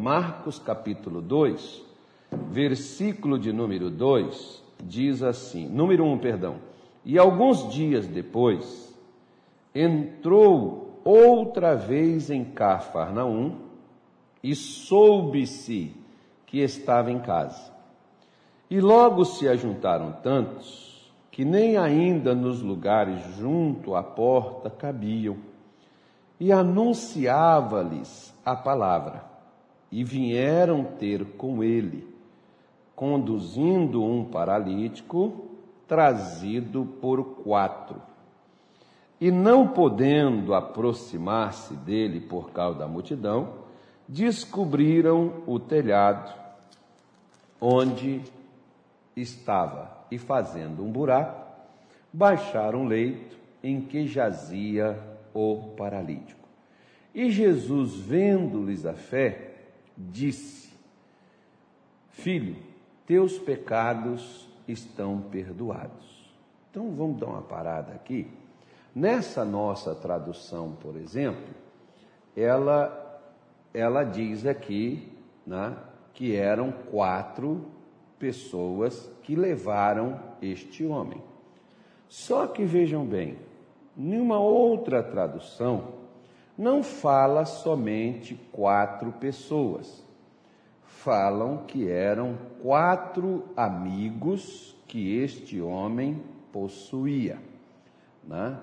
Marcos capítulo 2, versículo de número 2, diz assim: número 1, um, perdão. E alguns dias depois, entrou outra vez em Cafarnaum e soube-se que estava em casa. E logo se ajuntaram tantos que nem ainda nos lugares junto à porta cabiam. E anunciava-lhes a palavra. E vieram ter com ele, conduzindo um paralítico trazido por quatro. E não podendo aproximar-se dele por causa da multidão, descobriram o telhado onde estava e, fazendo um buraco, baixaram o leito em que jazia o paralítico. E Jesus, vendo-lhes a fé, disse: Filho, teus pecados estão perdoados. Então vamos dar uma parada aqui. Nessa nossa tradução, por exemplo, ela ela diz aqui, né, que eram quatro pessoas que levaram este homem. Só que vejam bem, nenhuma outra tradução não fala somente quatro pessoas. Falam que eram quatro amigos que este homem possuía. Né?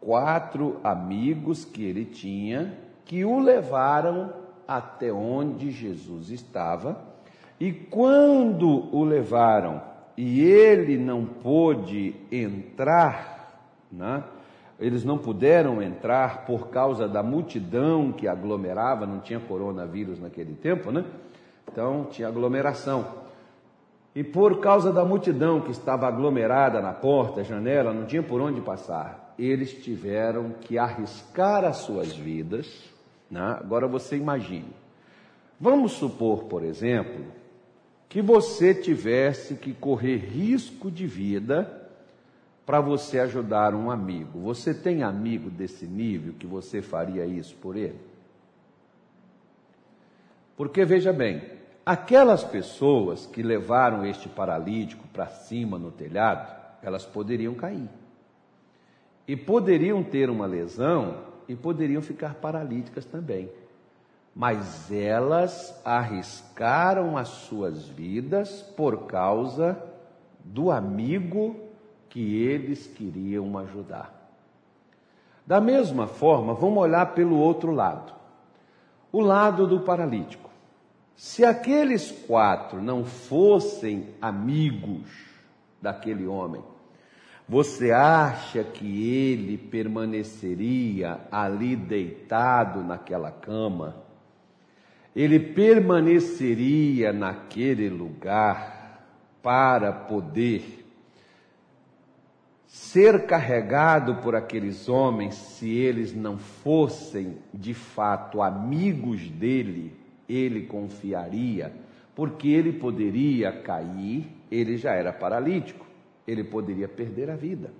Quatro amigos que ele tinha que o levaram até onde Jesus estava, e quando o levaram e ele não pôde entrar, né? Eles não puderam entrar por causa da multidão que aglomerava, não tinha coronavírus naquele tempo, né? Então tinha aglomeração. E por causa da multidão que estava aglomerada na porta, janela, não tinha por onde passar, eles tiveram que arriscar as suas vidas né? Agora você imagine. Vamos supor, por exemplo, que você tivesse que correr risco de vida para você ajudar um amigo. Você tem amigo desse nível que você faria isso por ele? Porque veja bem, aquelas pessoas que levaram este paralítico para cima no telhado, elas poderiam cair. E poderiam ter uma lesão e poderiam ficar paralíticas também. Mas elas arriscaram as suas vidas por causa do amigo que eles queriam ajudar. Da mesma forma, vamos olhar pelo outro lado o lado do paralítico. Se aqueles quatro não fossem amigos daquele homem, você acha que ele permaneceria ali deitado naquela cama? Ele permaneceria naquele lugar para poder ser carregado por aqueles homens se eles não fossem de fato amigos dele? Ele confiaria, porque ele poderia cair, ele já era paralítico ele poderia perder a vida,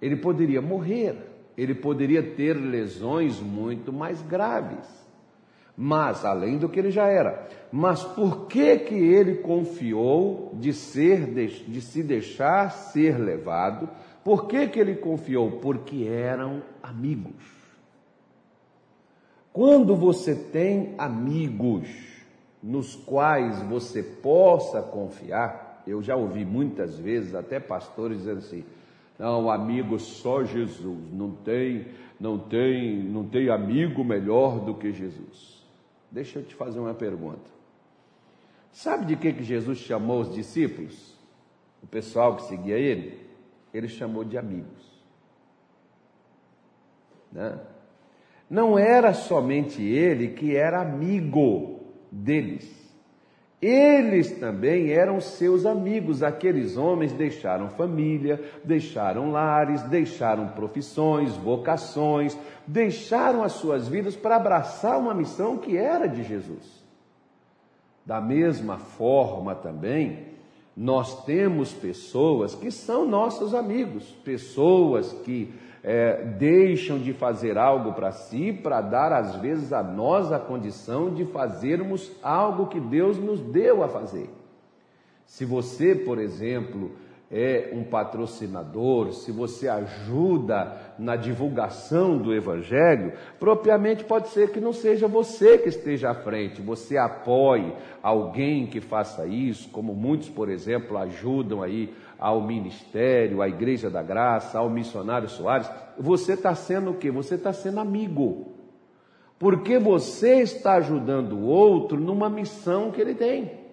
ele poderia morrer, ele poderia ter lesões muito mais graves. Mas, além do que ele já era, mas por que que ele confiou de ser de, se deixar ser levado? Por que que ele confiou? Porque eram amigos. Quando você tem amigos nos quais você possa confiar, eu já ouvi muitas vezes até pastores dizendo assim: não, amigo só Jesus, não tem, não tem, não tem amigo melhor do que Jesus. Deixa eu te fazer uma pergunta. Sabe de que, que Jesus chamou os discípulos? O pessoal que seguia ele? Ele chamou de amigos. Né? Não era somente ele que era amigo deles. Eles também eram seus amigos. Aqueles homens deixaram família, deixaram lares, deixaram profissões, vocações, deixaram as suas vidas para abraçar uma missão que era de Jesus. Da mesma forma também, nós temos pessoas que são nossos amigos, pessoas que é, deixam de fazer algo para si para dar, às vezes, a nós a condição de fazermos algo que Deus nos deu a fazer. Se você, por exemplo, é um patrocinador, se você ajuda na divulgação do Evangelho, propriamente pode ser que não seja você que esteja à frente, você apoie alguém que faça isso, como muitos, por exemplo, ajudam aí ao ministério, à Igreja da Graça, ao missionário Soares. Você está sendo o quê? Você está sendo amigo. Porque você está ajudando o outro numa missão que ele tem.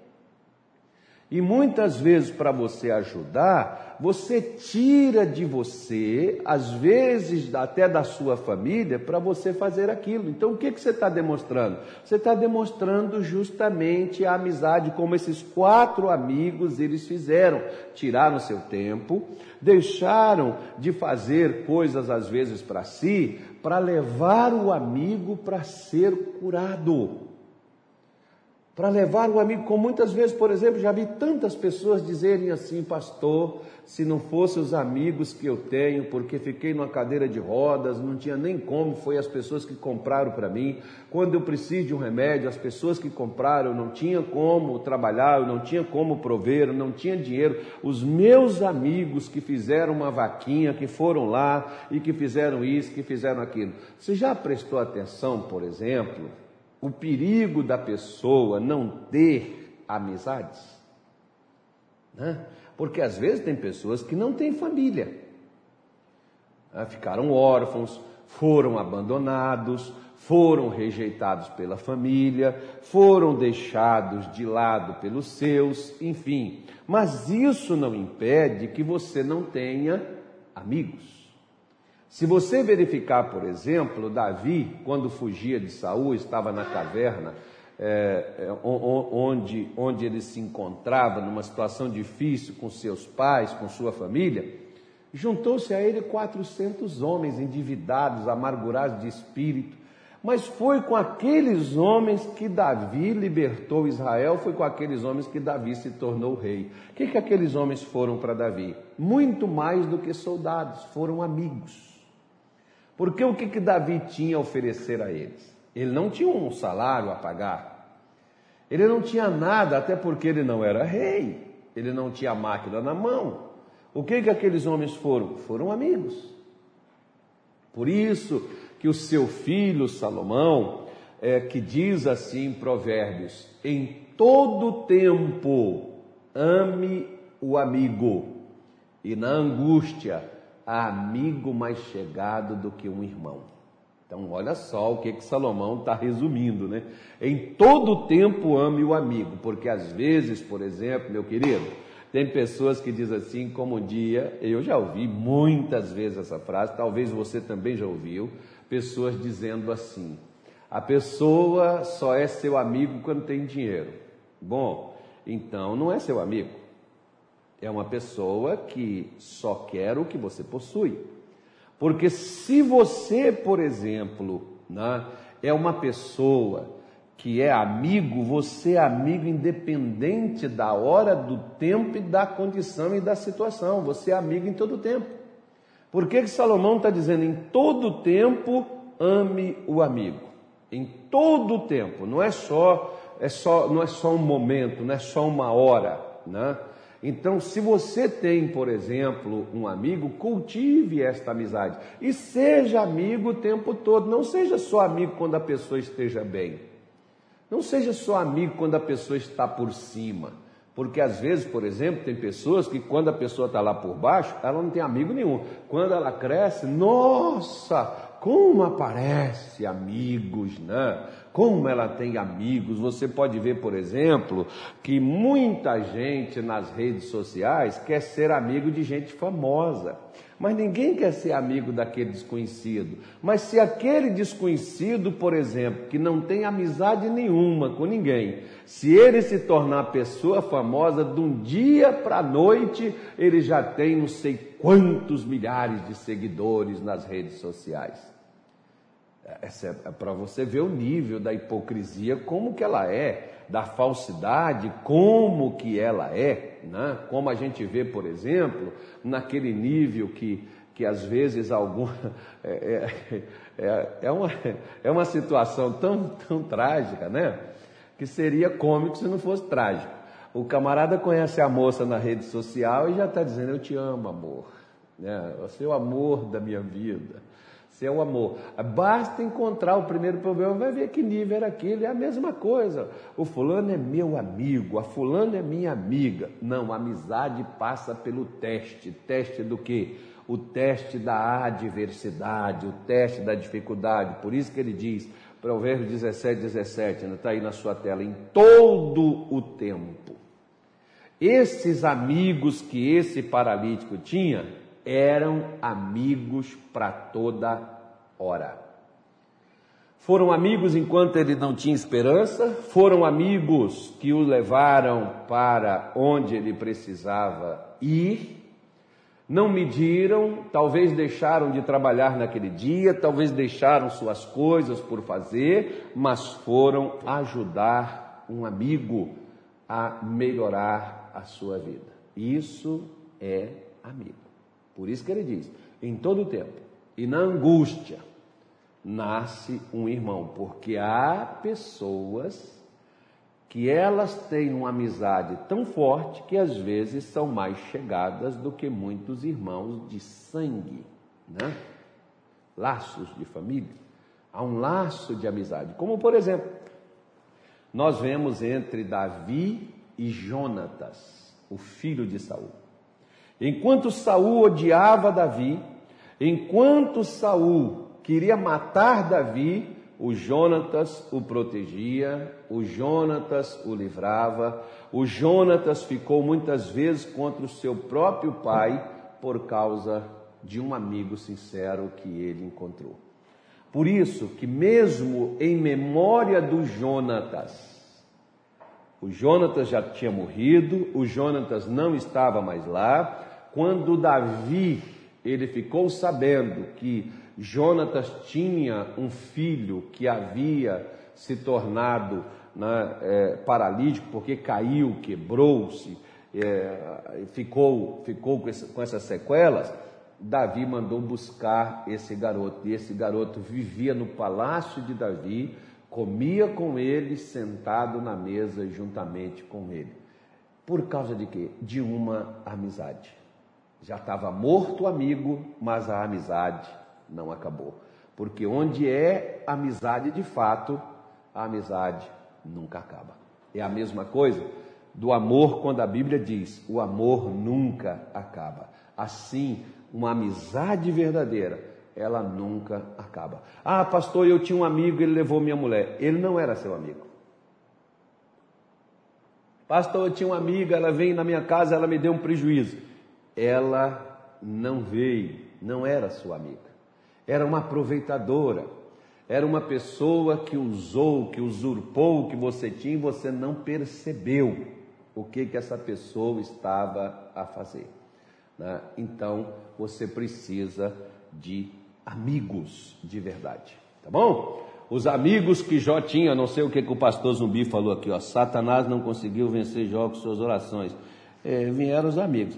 E muitas vezes, para você ajudar, você tira de você, às vezes até da sua família, para você fazer aquilo. Então, o que, que você está demonstrando? Você está demonstrando justamente a amizade, como esses quatro amigos eles fizeram. Tiraram seu tempo, deixaram de fazer coisas às vezes para si, para levar o amigo para ser curado para levar o amigo, como muitas vezes, por exemplo, já vi tantas pessoas dizerem assim, pastor, se não fossem os amigos que eu tenho, porque fiquei numa cadeira de rodas, não tinha nem como, foi as pessoas que compraram para mim. Quando eu preciso de um remédio, as pessoas que compraram, eu não tinha como trabalhar, eu não tinha como prover, eu não tinha dinheiro. Os meus amigos que fizeram uma vaquinha, que foram lá e que fizeram isso, que fizeram aquilo. Você já prestou atenção, por exemplo, o perigo da pessoa não ter amizades. Né? Porque às vezes tem pessoas que não têm família, né? ficaram órfãos, foram abandonados, foram rejeitados pela família, foram deixados de lado pelos seus, enfim. Mas isso não impede que você não tenha amigos. Se você verificar, por exemplo, Davi, quando fugia de Saul, estava na caverna, é, é onde, onde ele se encontrava numa situação difícil com seus pais, com sua família, juntou-se a ele 400 homens endividados, amargurados de espírito. Mas foi com aqueles homens que Davi libertou Israel, foi com aqueles homens que Davi se tornou rei. O que, que aqueles homens foram para Davi? Muito mais do que soldados, foram amigos. Porque o que, que Davi tinha a oferecer a eles? Ele não tinha um salário a pagar. Ele não tinha nada, até porque ele não era rei. Ele não tinha máquina na mão. O que, que aqueles homens foram? Foram amigos. Por isso que o seu filho Salomão, é, que diz assim em Provérbios: em todo tempo ame o amigo, e na angústia amigo mais chegado do que um irmão. Então, olha só o que, que Salomão está resumindo, né? Em todo tempo ame o amigo, porque às vezes, por exemplo, meu querido, tem pessoas que dizem assim, como um dia, eu já ouvi muitas vezes essa frase, talvez você também já ouviu, pessoas dizendo assim: a pessoa só é seu amigo quando tem dinheiro. Bom, então não é seu amigo. É uma pessoa que só quer o que você possui. Porque se você, por exemplo, né, é uma pessoa que é amigo, você é amigo independente da hora, do tempo e da condição e da situação. Você é amigo em todo tempo. Por que, que Salomão está dizendo em todo tempo ame o amigo? Em todo tempo, não é só, é só, não é só um momento, não é só uma hora, né? Então, se você tem, por exemplo, um amigo, cultive esta amizade e seja amigo o tempo todo. Não seja só amigo quando a pessoa esteja bem. Não seja só amigo quando a pessoa está por cima. Porque às vezes, por exemplo, tem pessoas que quando a pessoa está lá por baixo, ela não tem amigo nenhum. Quando ela cresce, nossa, como aparece amigos, né? Como ela tem amigos. Você pode ver, por exemplo, que muita gente nas redes sociais quer ser amigo de gente famosa. Mas ninguém quer ser amigo daquele desconhecido. Mas se aquele desconhecido, por exemplo, que não tem amizade nenhuma com ninguém, se ele se tornar pessoa famosa, de um dia para a noite, ele já tem não sei quantos milhares de seguidores nas redes sociais. Essa é para você ver o nível da hipocrisia, como que ela é, da falsidade, como que ela é, né? como a gente vê, por exemplo, naquele nível que que às vezes algum é, é, é, é, uma, é uma situação tão, tão trágica, né? Que seria cômico se não fosse trágico. O camarada conhece a moça na rede social e já está dizendo: Eu te amo, amor. Né? Você é o amor da minha vida. Você é o amor. Basta encontrar o primeiro problema, vai ver que nível era aquele. É a mesma coisa. O fulano é meu amigo, a fulana é minha amiga. Não, a amizade passa pelo teste. Teste do quê? o teste da adversidade, o teste da dificuldade. Por isso que ele diz, Provérbios 17, 17, está aí na sua tela, em todo o tempo. Esses amigos que esse paralítico tinha eram amigos para toda hora. Foram amigos enquanto ele não tinha esperança, foram amigos que o levaram para onde ele precisava ir, não mediram, talvez deixaram de trabalhar naquele dia, talvez deixaram suas coisas por fazer, mas foram ajudar um amigo a melhorar a sua vida. Isso é amigo. Por isso que ele diz: em todo tempo e na angústia nasce um irmão, porque há pessoas que elas têm uma amizade tão forte que às vezes são mais chegadas do que muitos irmãos de sangue, né? Laços de família. Há um laço de amizade, como por exemplo, nós vemos entre Davi e Jonatas, o filho de Saul. Enquanto Saul odiava Davi, enquanto Saul queria matar Davi, o Jonatas o protegia, o Jonatas o livrava, o Jonatas ficou muitas vezes contra o seu próprio pai por causa de um amigo sincero que ele encontrou. Por isso que mesmo em memória do Jonatas, o Jonatas já tinha morrido, o Jonatas não estava mais lá, quando Davi ele ficou sabendo que Jonatas tinha um filho que havia se tornado né, é, paralítico porque caiu, quebrou-se, é, ficou, ficou com, esse, com essas sequelas. Davi mandou buscar esse garoto, e esse garoto vivia no palácio de Davi, comia com ele, sentado na mesa juntamente com ele. Por causa de quê? De uma amizade. Já estava morto o amigo, mas a amizade não acabou. Porque onde é amizade de fato, a amizade nunca acaba. É a mesma coisa do amor quando a Bíblia diz: o amor nunca acaba. Assim, uma amizade verdadeira, ela nunca acaba. Ah, pastor, eu tinha um amigo, ele levou minha mulher. Ele não era seu amigo. Pastor, eu tinha uma amiga, ela veio na minha casa, ela me deu um prejuízo. Ela não veio, não era sua amiga era uma aproveitadora, era uma pessoa que usou, que usurpou o que você tinha e você não percebeu o que, que essa pessoa estava a fazer. Né? Então você precisa de amigos de verdade, tá bom? Os amigos que Jó tinha, não sei o que, que o pastor Zumbi falou aqui, ó, Satanás não conseguiu vencer Jó com suas orações. É, vieram os amigos.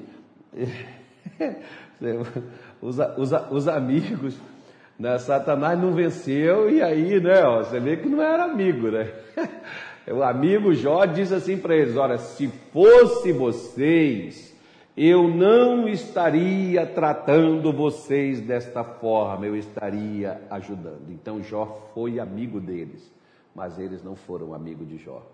os, os, os amigos né? Satanás não venceu e aí, né, ó, você vê que não era amigo, né? O amigo Jó diz assim para eles: Olha, se fosse vocês, eu não estaria tratando vocês desta forma, eu estaria ajudando. Então Jó foi amigo deles, mas eles não foram amigo de Jó,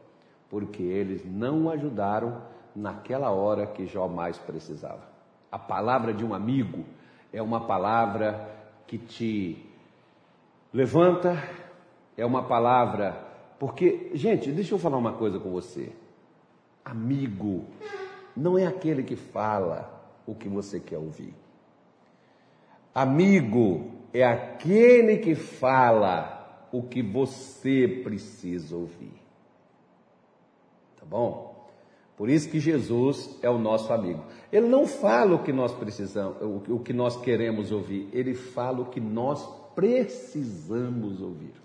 porque eles não ajudaram naquela hora que Jó mais precisava. A palavra de um amigo é uma palavra que te levanta, é uma palavra. Porque, gente, deixa eu falar uma coisa com você. Amigo não é aquele que fala o que você quer ouvir. Amigo é aquele que fala o que você precisa ouvir. Tá bom? Por isso que Jesus é o nosso amigo. Ele não fala o que nós precisamos, o que nós queremos ouvir, ele fala o que nós precisamos ouvir.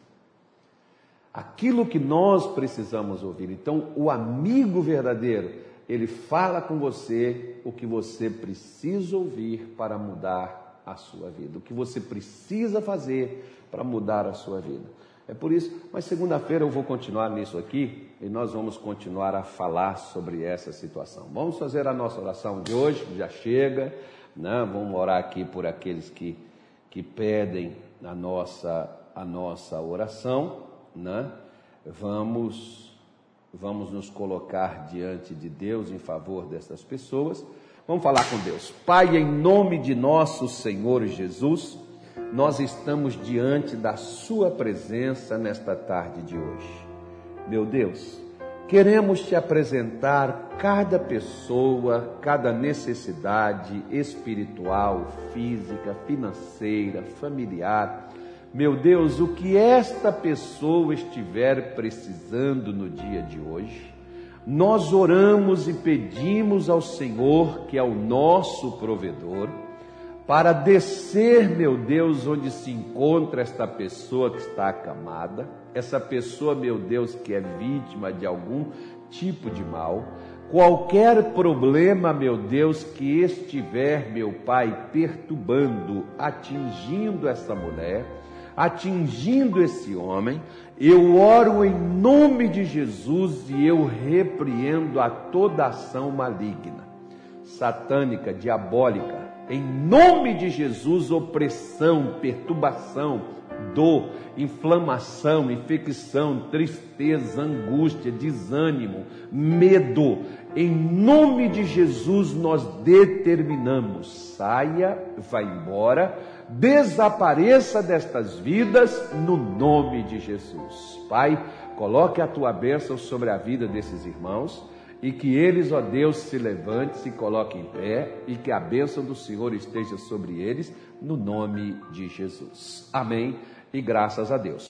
Aquilo que nós precisamos ouvir. Então, o amigo verdadeiro, ele fala com você o que você precisa ouvir para mudar a sua vida, o que você precisa fazer para mudar a sua vida. É por isso, mas segunda-feira eu vou continuar nisso aqui e nós vamos continuar a falar sobre essa situação. Vamos fazer a nossa oração de hoje, já chega, né? vamos orar aqui por aqueles que, que pedem a nossa, a nossa oração, né? vamos, vamos nos colocar diante de Deus em favor dessas pessoas. Vamos falar com Deus. Pai, em nome de nosso Senhor Jesus, nós estamos diante da Sua presença nesta tarde de hoje. Meu Deus, queremos te apresentar cada pessoa, cada necessidade espiritual, física, financeira, familiar. Meu Deus, o que esta pessoa estiver precisando no dia de hoje, nós oramos e pedimos ao Senhor, que é o nosso provedor, para descer, meu Deus, onde se encontra esta pessoa que está acamada, essa pessoa, meu Deus, que é vítima de algum tipo de mal, qualquer problema, meu Deus, que estiver, meu Pai, perturbando, atingindo essa mulher, atingindo esse homem, eu oro em nome de Jesus e eu repreendo a toda ação maligna, satânica, diabólica, em nome de Jesus, opressão, perturbação, dor, inflamação, infecção, tristeza, angústia, desânimo, medo. Em nome de Jesus, nós determinamos: saia, vá embora, desapareça destas vidas, no nome de Jesus. Pai, coloque a tua bênção sobre a vida desses irmãos e que eles, ó Deus, se levante, se coloque em pé e que a bênção do Senhor esteja sobre eles, no nome de Jesus. Amém e graças a Deus.